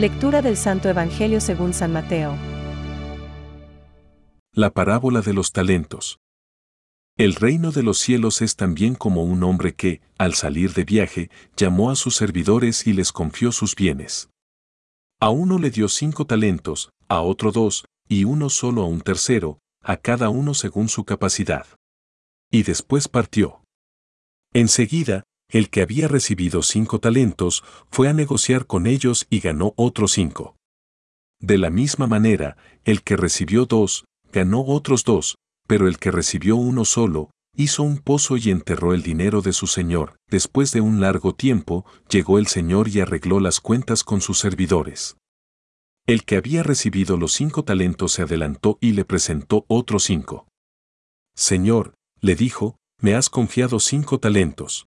Lectura del Santo Evangelio según San Mateo. La parábola de los talentos. El reino de los cielos es también como un hombre que, al salir de viaje, llamó a sus servidores y les confió sus bienes. A uno le dio cinco talentos, a otro dos, y uno solo a un tercero, a cada uno según su capacidad. Y después partió. Enseguida, el que había recibido cinco talentos fue a negociar con ellos y ganó otros cinco. De la misma manera, el que recibió dos, ganó otros dos, pero el que recibió uno solo, hizo un pozo y enterró el dinero de su señor. Después de un largo tiempo, llegó el señor y arregló las cuentas con sus servidores. El que había recibido los cinco talentos se adelantó y le presentó otros cinco. Señor, le dijo, me has confiado cinco talentos.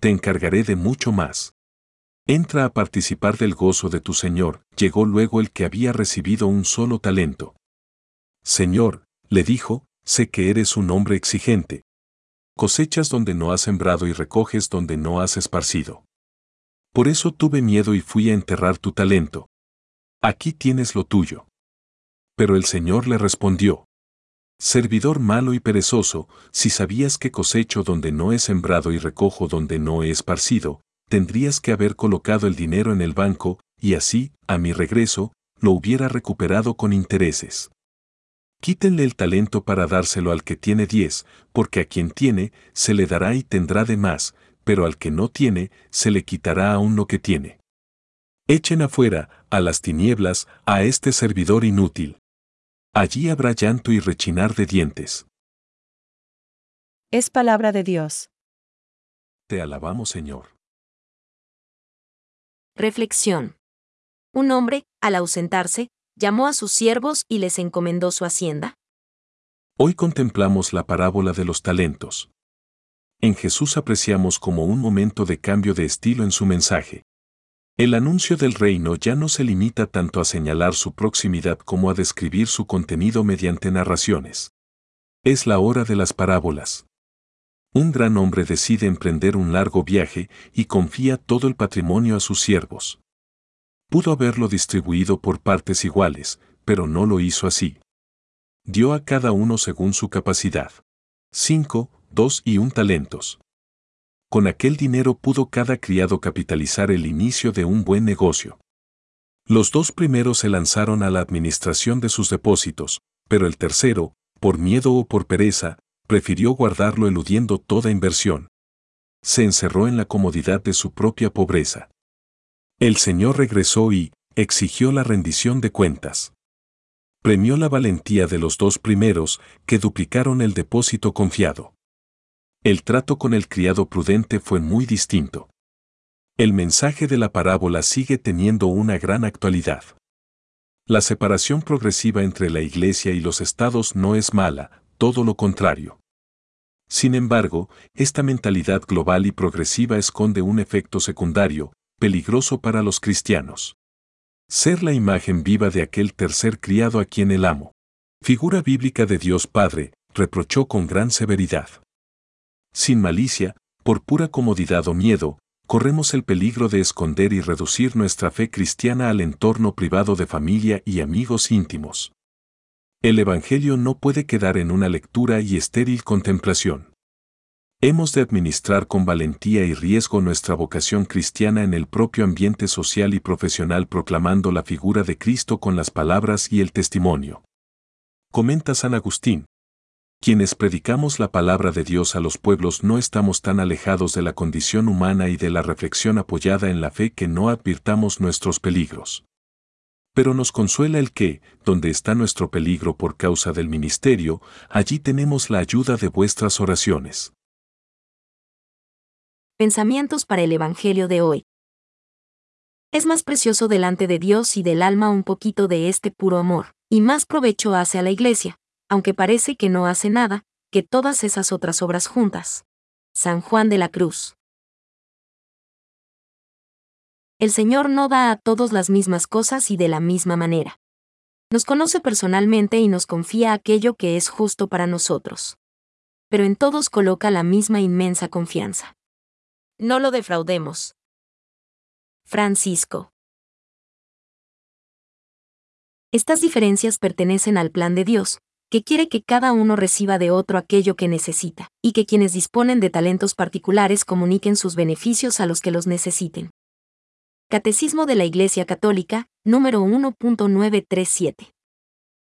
te encargaré de mucho más. Entra a participar del gozo de tu Señor. Llegó luego el que había recibido un solo talento. Señor, le dijo, sé que eres un hombre exigente. Cosechas donde no has sembrado y recoges donde no has esparcido. Por eso tuve miedo y fui a enterrar tu talento. Aquí tienes lo tuyo. Pero el Señor le respondió, Servidor malo y perezoso, si sabías que cosecho donde no he sembrado y recojo donde no he esparcido, tendrías que haber colocado el dinero en el banco, y así, a mi regreso, lo hubiera recuperado con intereses. Quítenle el talento para dárselo al que tiene diez, porque a quien tiene, se le dará y tendrá de más, pero al que no tiene, se le quitará aún lo que tiene. Echen afuera, a las tinieblas, a este servidor inútil. Allí habrá llanto y rechinar de dientes. Es palabra de Dios. Te alabamos, Señor. Reflexión. Un hombre, al ausentarse, llamó a sus siervos y les encomendó su hacienda. Hoy contemplamos la parábola de los talentos. En Jesús apreciamos como un momento de cambio de estilo en su mensaje. El anuncio del reino ya no se limita tanto a señalar su proximidad como a describir su contenido mediante narraciones. Es la hora de las parábolas. Un gran hombre decide emprender un largo viaje y confía todo el patrimonio a sus siervos. Pudo haberlo distribuido por partes iguales, pero no lo hizo así. Dio a cada uno según su capacidad. Cinco, dos y un talentos. Con aquel dinero pudo cada criado capitalizar el inicio de un buen negocio. Los dos primeros se lanzaron a la administración de sus depósitos, pero el tercero, por miedo o por pereza, prefirió guardarlo eludiendo toda inversión. Se encerró en la comodidad de su propia pobreza. El Señor regresó y exigió la rendición de cuentas. Premió la valentía de los dos primeros que duplicaron el depósito confiado. El trato con el criado prudente fue muy distinto. El mensaje de la parábola sigue teniendo una gran actualidad. La separación progresiva entre la Iglesia y los estados no es mala, todo lo contrario. Sin embargo, esta mentalidad global y progresiva esconde un efecto secundario, peligroso para los cristianos. Ser la imagen viva de aquel tercer criado a quien el amo, figura bíblica de Dios Padre, reprochó con gran severidad. Sin malicia, por pura comodidad o miedo, corremos el peligro de esconder y reducir nuestra fe cristiana al entorno privado de familia y amigos íntimos. El Evangelio no puede quedar en una lectura y estéril contemplación. Hemos de administrar con valentía y riesgo nuestra vocación cristiana en el propio ambiente social y profesional proclamando la figura de Cristo con las palabras y el testimonio. Comenta San Agustín, quienes predicamos la palabra de Dios a los pueblos no estamos tan alejados de la condición humana y de la reflexión apoyada en la fe que no advirtamos nuestros peligros. Pero nos consuela el que, donde está nuestro peligro por causa del ministerio, allí tenemos la ayuda de vuestras oraciones. Pensamientos para el Evangelio de hoy. Es más precioso delante de Dios y del alma un poquito de este puro amor, y más provecho hace a la iglesia, aunque parece que no hace nada, que todas esas otras obras juntas. San Juan de la Cruz. El Señor no da a todos las mismas cosas y de la misma manera. Nos conoce personalmente y nos confía aquello que es justo para nosotros. Pero en todos coloca la misma inmensa confianza. No lo defraudemos. Francisco. Estas diferencias pertenecen al plan de Dios, que quiere que cada uno reciba de otro aquello que necesita, y que quienes disponen de talentos particulares comuniquen sus beneficios a los que los necesiten. Catecismo de la Iglesia Católica, número 1.937.